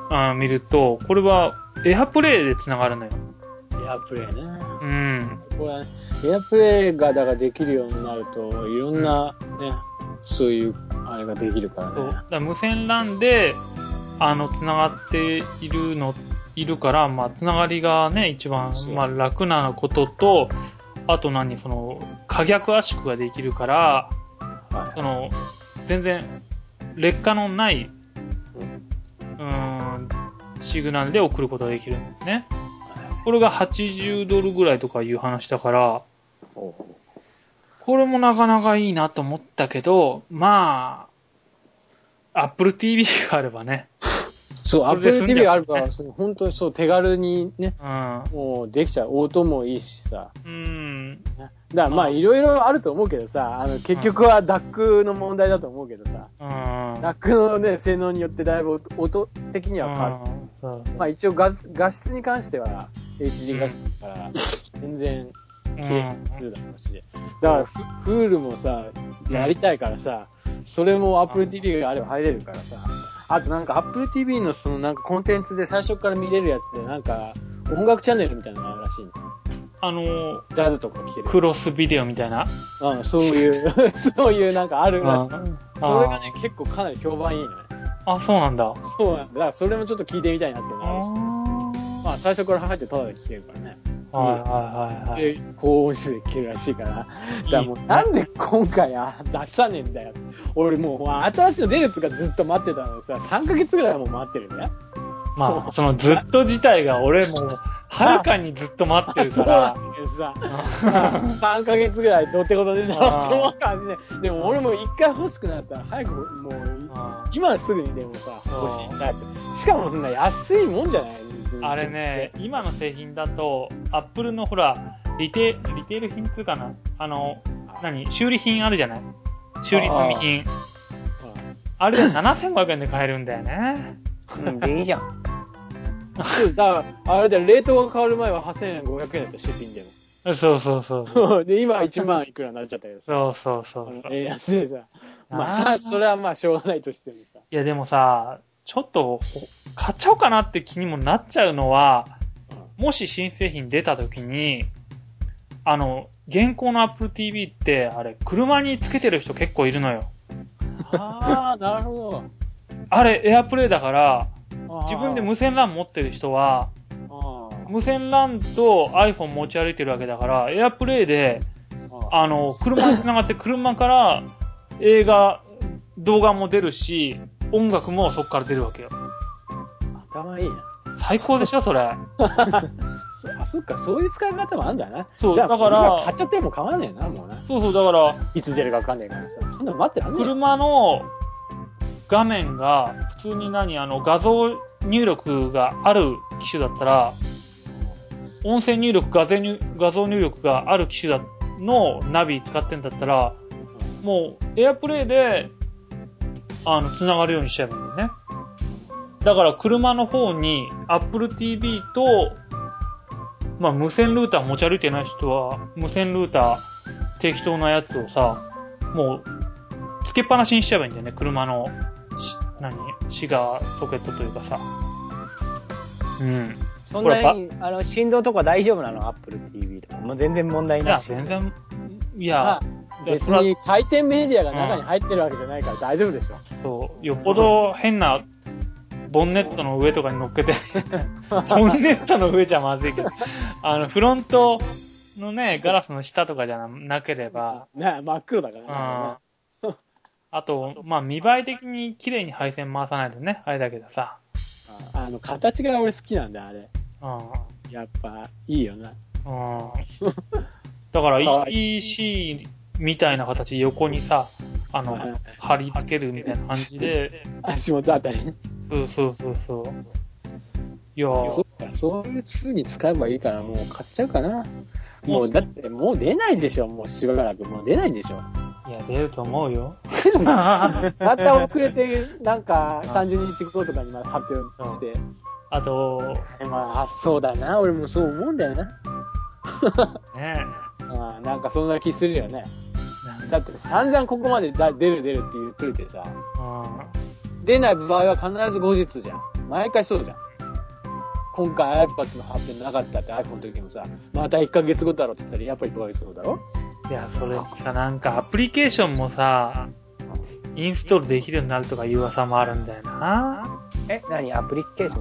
あー見ると、これは、エアプレイで繋がるのよ。エアプレイね。うん。これは、エアプレイがだからできるようになると、いろんなね、そういう、あれができるからそう。ねだ。から無線 LAN で、あの、繋がっているのいるから、まあ、つながりがね、一番まあ、楽なことと、あと何、その、可逆圧縮ができるから、はその、全然、劣化のない、うーん、シグナルで送ることができるんですね。これが80ドルぐらいとかいう話だから、これもなかなかいいなと思ったけど、まあ、Apple TV があればね、そう、Apple TV があるから、そう本当にそう、手軽にね、うん。もうできちゃう。音もいいしさ。うん。だからまあ、いろいろあると思うけどさ、あの、結局は DAC の問題だと思うけどさ、うん。DAC のね、性能によってだいぶ音的には変わる。うんまあ一応画質画質に関しては HD 画質だから、全然綺麗にするだろうし。だからフ、フールもさ、やりたいからさ、それも Apple TV があれば入れるからさ、あとなんか Apple TV のそのなんかコンテンツで最初から見れるやつでなんか音楽チャンネルみたいなのがあるらしいの。あの、ジャズとか聴ける。クロスビデオみたいな。うん、そういう、そういうなんかあるらしい。うんそれがね、結構かなり評判いいのね。あ、そうなんだ。そうなんだ。だからそれもちょっと聞いてみたいなっていうのあるし。まあ最初から入ってタダで聞けるからね。はいはいはいはい。で、高音質で聴けるらしいから。だからもう、なんで今回あ出さねえんだよ。俺もう、新しいの出るやつがずっと待ってたのにさ、3ヶ月ぐらいもう待ってるんだよ。まあ、そのずっと自体が俺も、はるかにずっと待ってるそうからなん。だけどさ、3ヶ月ぐらいどうってことねえだろうって思うかもしれない。でも俺も一回欲しくなったら、早くもう、今すぐにでもさ、欲しいタイプ。しかもそんな安いもんじゃないあれね、今の製品だと、アップルのほら、リテ、リテール品つうかなあの、何修理品あるじゃない？修理済み品。あれで7500円で買えるんだよね。うん、でいいじゃん。そ うだから、あれだよ、冷凍が変わる前は8500円だった、出品でそうそうそう。も。で、今は1万いくらになっちゃったけどさ。そうそうそうそう。ええ安いさ。まあそれはまあしょうがないとしてもさ。いやでもさ、ちょっと、ほ買っちゃおうかなって気にもなっちゃうのは、もし新製品出た時に、あの、現行の Apple TV って、あれ、車につけてる人結構いるのよ。ああ、なるほ あれ、AirPlay だから、ど。自分で無線 LAN 持ってる人は、あ無線 LAN と iPhone 持ち歩いてるわけだから、AirPlay で、ああの、車に繋がって車から映画、動画も出るし、音楽もそこから出るわけよ。頭いいな。最高でしょ、それ。そ あ、そっか、そういう使い方もあるんだな。そうじゃあ、だから今買っちゃっても買わねえな、もうな。そうそう、だから、いつ出るかわかんねえからさ。そんなの待ってらんねえよ。車の画面が普通に何、あの、画像入力がある機種だったら、音声入力、画像入力がある機種だのナビ使ってんだったら、もう、AirPlay で、あの、繋がるようにしちゃえばいいんだよね。だから、車の方に Apple TV と、まあ、無線ルーター持ち歩いてない人は、無線ルーター適当なやつをさ、もう、つけっぱなしにしちゃえばいいんだよね、車の、何？シガーソケットというかさ。うん。そんなに、あの、振動とか大丈夫なの ?Apple TV とか。もう全然問題いや、ないし。全然、いまやあ、別に回転メディアが中に入ってるわけじゃないから大丈夫でしょ。そう、よっぽど変な、ボンネットの上とかに乗っけて、ボンネットの上じゃまずいけど、あの、フロントのね、ガラスの下とかじゃなければ、ね真っ黒だからあね。あと、まあ、見栄え的に綺麗に配線回さないとね、あれだけどさ。あの、形が俺好きなんだよ、あれ。うやっぱ、いいよな。ん。うん。だから、ETC みたいな形横にさ、あのはい、貼り付けるみたいな感じで、足元あたり。そうそうそうそう。いやーそっか、そういう風に使えばいいから、もう買っちゃうかな。もう、だって、もう出ないでしょ、もうしばらく。もう出ないでしょ。いや、出ると思うよ。また遅れて、なんか、30日後とかにまた発表して。あと、まあ、そうだな。俺もそう思うんだよな。ねああなんかそんな気するよね。だって散々ここまでだ出る出るって言っといてさ、うん。出ない場合は必ず後日じゃん。毎回そうじゃん。今回 iPad の発表なかったって iPhone の時もさ、また1ヶ月後だろって言ったらやっぱり1ヶ月後だろいや、それさ、なんかアプリケーションもさ、インストールできるようになるとかいう噂もあるんだよな。え、何？アプリケーショ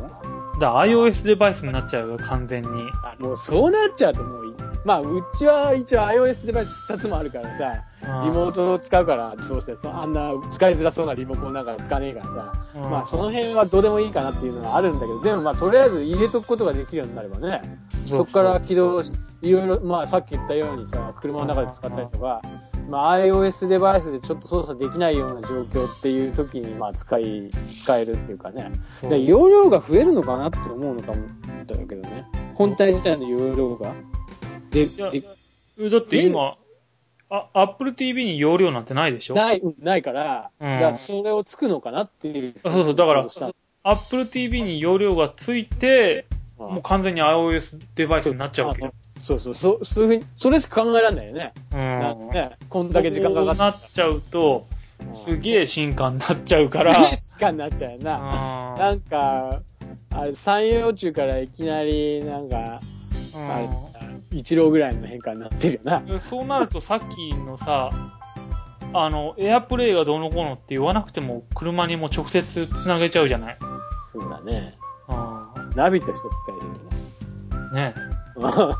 ン？だ iOS デバイスになっちゃうよ、完全に。あもうそうなっちゃうともうまあ、うちは一応 iOS デバイス2つもあるからさ、リモートを使うから、どうせそあんな使いづらそうなリモコンなんか使わねえからさ、うんまあその辺はどうでもいいかなっていうのはあるんだけど、でもまあとりあえず入れとくことができるようになればね、そこから起動し、いろいろ、まあさっき言ったようにさ、車の中で使ったりとか、まあ iOS デバイスでちょっと操作できないような状況っていう時にまあ使い、使えるっていうかね。で容量が増えるのかなって思うのかもだけどね。本体自体の容量が。で、やでえだって今、あ、Apple TV に容量なんてないでしょ？ない、うんないから、うんだからそれをつくのかなっていう。あそうそうだから想像した Apple TV に容量がついて、うんもう完全に iOS デバイスになっちゃうわけよ。そうそう、そう、そういうふうに、それしか考えられないよね。うん。ね、こんだけ時間かかって。なっちゃうと、すげえ進化になっちゃうから、すげえ時間になっちゃうよな。あなんか、あれ、山陽中からいきなり、なんか、あれ、一郎ぐらいの変化になってるよな。うんそうなるとさっきのさ、あの、エアプレイがどうのこうのって言わなくても車にも直接繋げちゃうじゃない？そうだね。あナビとして使えるーねよな。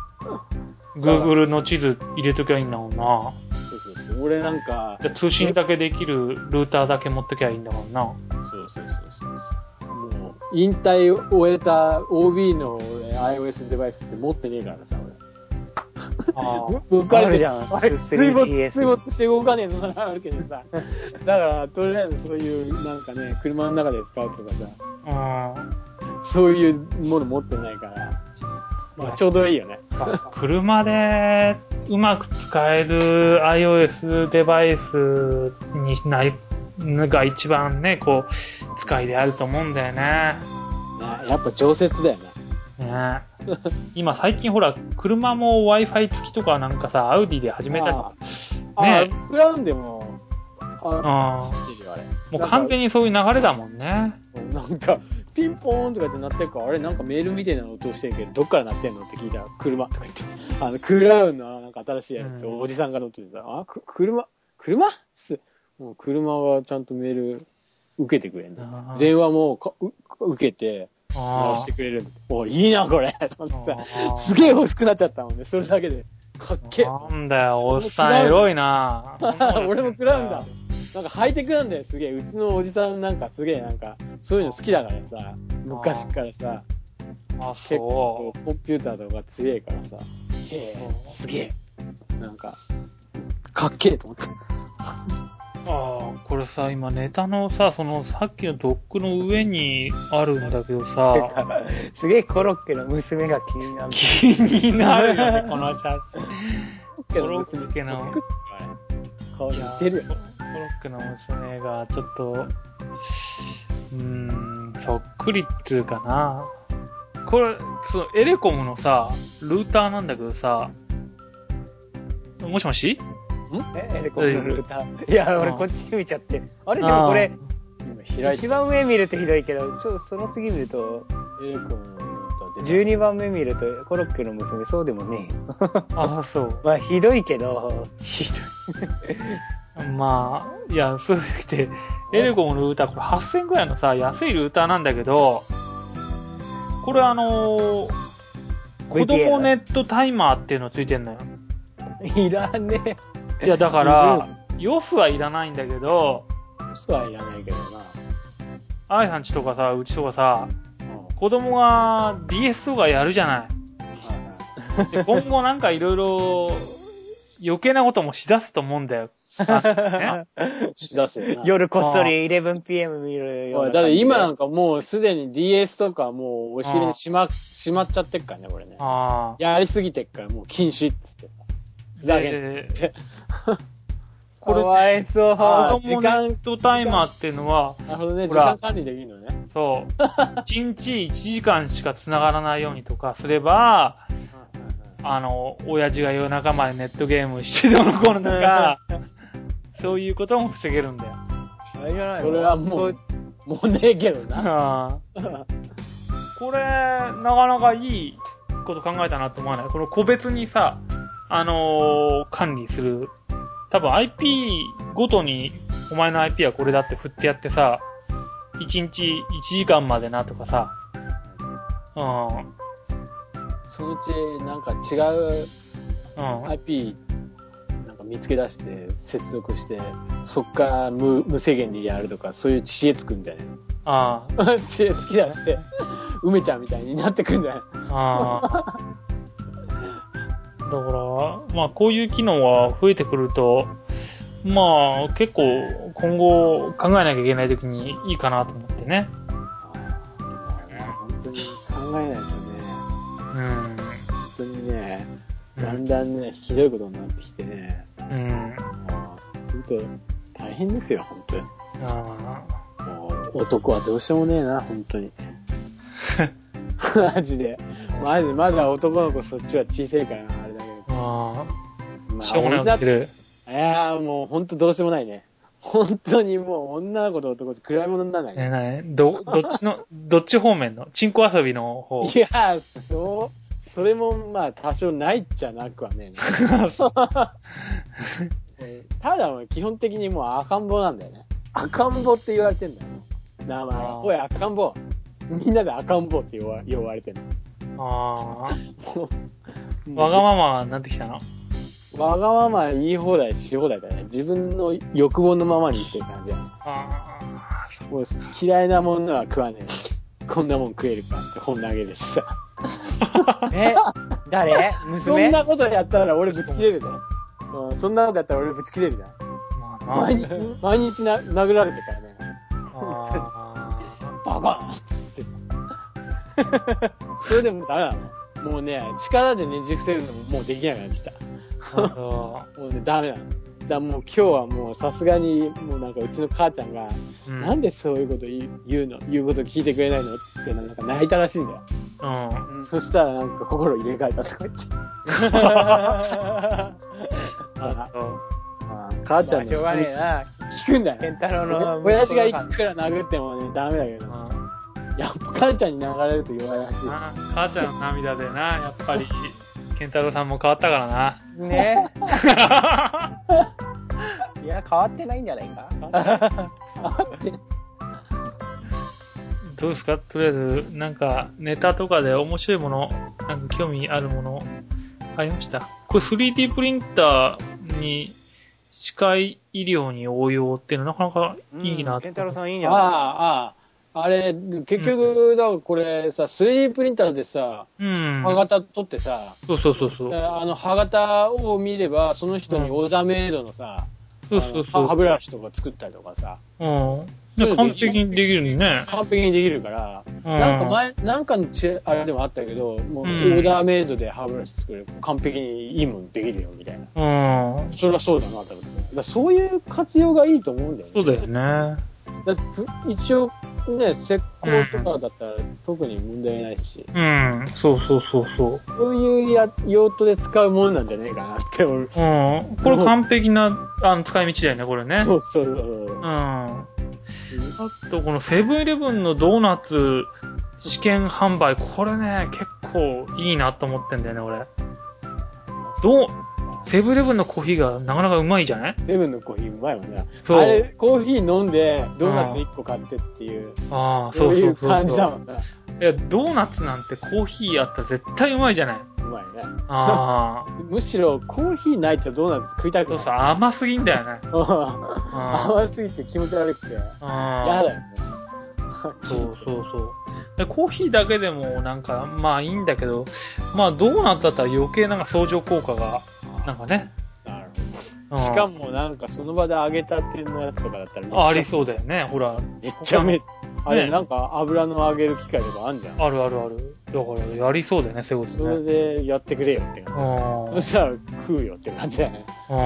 Google の地図入れときゃいいんだもんな。そうそうそう。俺なんか、で通信だけできるルーターだけ持ってきゃいいんだもんな。そうそうそうそう。もう、引退を終えた OB の俺 iOS デバイスって持ってねえからさ、俺。あー浮かれるじゃんあれ 3GS 水没、水没して動かねえのがあるけどさ。だから、とりあえずそういう、なんかね、車の中で使うとかさ、うん。そういうもの持ってないから、まあちょうどいいよね。車でうまく使える iOS デバイスになり、が一番ね、こう、使いであると思うんだよね。ねやっぱ常設だよね。ね 今最近ほら、車も Wi-Fi 付きとかなんかさ、アウディで始めたりね。あ、クラウンでも、あ、あ。もう完全にそういう流れだもんね。なんか、ピンポーンとかって鳴ってるから、あれなんかメールみたいなの音してるけど、どっから鳴ってんのって聞いたら、車とか言って。あの、クラウンのなんか新しいやつ、うん。おじさんが乗っててさ、あ、く車車？つもう車がちゃんとメール受けてくれんだ電話もかう受けて、あ回してくれる。お、いいな、これ。すげえ欲しくなっちゃったもんね、それだけで。かっけえ。なんだよ、おっさんエロいな 俺もクラウンだ。なんかハイテクなんだよ、すげえ。うちのおじさんなんかすげえなんか、そういうの好きだからさ、昔からさ、あ、結構そコンピューターとか強いからさ、へえそう、すげえ。なんか、かっけえと思った。う。ああ、これさ、今ネタのさ、そのさっきのドックの上にあるんだけどさ、すげえコロッケの娘が気になる。気になるよね、この写真。コロッケのそっくり顔似てるよ。コロッケの娘がちょっと、うーん、そっくりっていうかな。これ、そう、エレコムのさ、ルーターなんだけどさ、もしもし？え、エレコムのルーター。いや、俺こっち見ちゃって。あれでもこれ、一番上見るとひどいけど、ちょ、その次見ると、エレコムの歌出12番目見るとコロッケの娘、そうでもねえよ。あ、そう。まあ、ひどいけど、ひどい。まあ、いや、そうじゃなくて、エレコムのルーター、これ8000ぐらいのさ、安いルーターなんだけど、これあのー子供ネットタイマーっていうのついてんのよ。いらねえ。いや、だから、ヨスはいらないんだけど、嘘はいらないけどな。アイさんちとかさ、うちとかさ、子供が DS とかやるじゃない。で今後なんかいろいろ余計なこともしだすと思うんだよ。ね、し出すよな。夜こっそり 11pm 見るような感じで。おいだって今なんかもうすでに DS とかもうお尻にしま、しまっちゃってっからね、これね。あやりすぎてっからもう禁止っつって。あ。ふざけんっつって。かわいそう。あ子供ネットタイマーっていうのは、なるほどね、時間管理できるのね。そう、1日1時間しか繋がらないようにとかすれば、あの、親父が夜中までネットゲームしてどの子のとか、そういうことも防げるんだよ。あれじゃないのそれはもう、もうねえけどな。これ、なかなかいいこと考えたなと思わない？この個別にさ、あのー管理する。多分 IP ごとに、お前の IP はこれだって振ってやってさ、1日1時間までなとかさ、うん。そのうち、なんか違ううん。IP なんか見つけ出して、接続して、そっから無無制限でやるとか、そういう知恵つくんじゃねあえの 知恵つき出して、梅ちゃんみたいになってくんじゃない？あ。ああ。だから、まあこういう機能が増えてくると、まあ結構今後考えなきゃいけない時にいいかなと思ってね。本当に考えないとね、うん。本当にね、うんだんだんね、ひどいことになってきてね、うん。もう本当大変ですよ、本当に。あもう男はどうしようもねえな、本当に。マジで。マジで、まだ男の子そっちは小さいからな、あ。あ。しょうがないことしてる。いやーもう本当どうしようもないね。本当にもう女の子と男って比べ物にならないね。え、なにど、どっちの、どっち方面の？チンコ遊びの方？いやー、そう、それもまあ多少ないっちゃなくはねえ ーただ基本的にもう赤ん坊なんだよね。赤ん坊って言われてんだよ。名前。おい赤ん坊。みんなで赤ん坊って呼ば呼ばれてんの。ああ。わがままになってきたの？わがまま言い放題し放題だね。自分の欲望のままに生きてる感じだね。あもう嫌いなものは食わねえ。こんなもん食えるかって本投げるしさ。え誰？そん娘なことやったら俺ぶち切れるぜ。うん、そんなことやったら俺ぶち切れるぜ。あ。まあな毎日、毎日な殴られてるからね。あバカって。それでもダメなの。もうね、力でねじ伏せるのももうできなくなってきた。もうね、ダメなの。だもう今日はもうさすがに、もうなんかうちの母ちゃんが、うんなんでそういうこと言うの？言うこと聞いてくれないの？ってなんか泣いたらしいんだよ。うん。そしたらなんか心入れ替えたとか言って。あそう。母ちゃんのしょうがねえな。聞くんだよ。ケンタロウの。親父がいくら殴ってもね、ダメだけど、うんやっぱ母ちゃんに流れると弱いらしい。な母ちゃんの涙でな、やっぱり、ケンタロウさんも変わったからな。ね。いや、変わってないんじゃないか。どうですか？とりあえず、なんか、ネタとかで面白いもの、なんか興味あるもの、ありました？これ 3D プリンターに、歯科医療に応用っていうのはなかなかいいなうんケンタロウさんいいんじあゃない？あ、ああ、あれ、結局、だからこれさ、3D プリンターでさ、うん。歯型取ってさ、そうそうそうそう。あの、歯型を見れば、その人にオーダーメイドのさ、そうそうあの歯そブラシとか作ったりとかさ、う。うん。で完璧にできるのにね。完璧にできるから、うん。なんか前、なんかのちあれでもあったけど、もうオうんーダーメイドで歯ブラシ作る、完璧にいいもんできるよ、みたいな。うん。それはそうだな、と思って。だそういう活用がいいと思うんだよね。そうだよね。だ一応、ね、石膏とかだったら特に問題ないし、うん。そうそうそうそう。そういうや用途で使うもんなんじゃねえかなって思う。うん。これ完璧な、あの、使い道だよね、これね。そうそうそう。うん。あと、このセブンイレブンのドーナツ試験販売、これね、結構いいなと思ってんだよね、俺。どう、セブンイレブンのコーヒーがなかなかうまいじゃない？セブンのコーヒーうまいもんな。そうあれ、コーヒー飲んで、ドーナツ1個買ってっていう、ああ、そそうういう感じだそもんな。う。いや、ドーナツなんてコーヒーやったら絶対うまいじゃない？うまいね。ああ。むしろ、コーヒーないとドーナツ食いたくない。そうそう、甘すぎんだよね。甘すぎて気持ち悪くて、あ嫌だよね。そうそうそう。でコーヒーだけでもなんか、まあいいんだけど、まあドーナツだったら余計なんか相乗効果が、なんかね。なるうんほど。しかもなんかその場で揚げたてのやつとかだったらあありそうだよね。ほら、めっちゃめ、あれねなんか油の揚げる機械とかあんじゃん。あるあるある。だからやりそうだよね、そういうこそれとね。でやってくれよって感うんじ。そしたら食うよって感じだよね。うん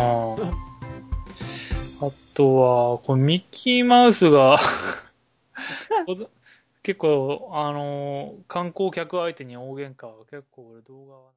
あとは、このミッキーマウスが 結構、あの観光客相手に大喧嘩は結構俺動画は。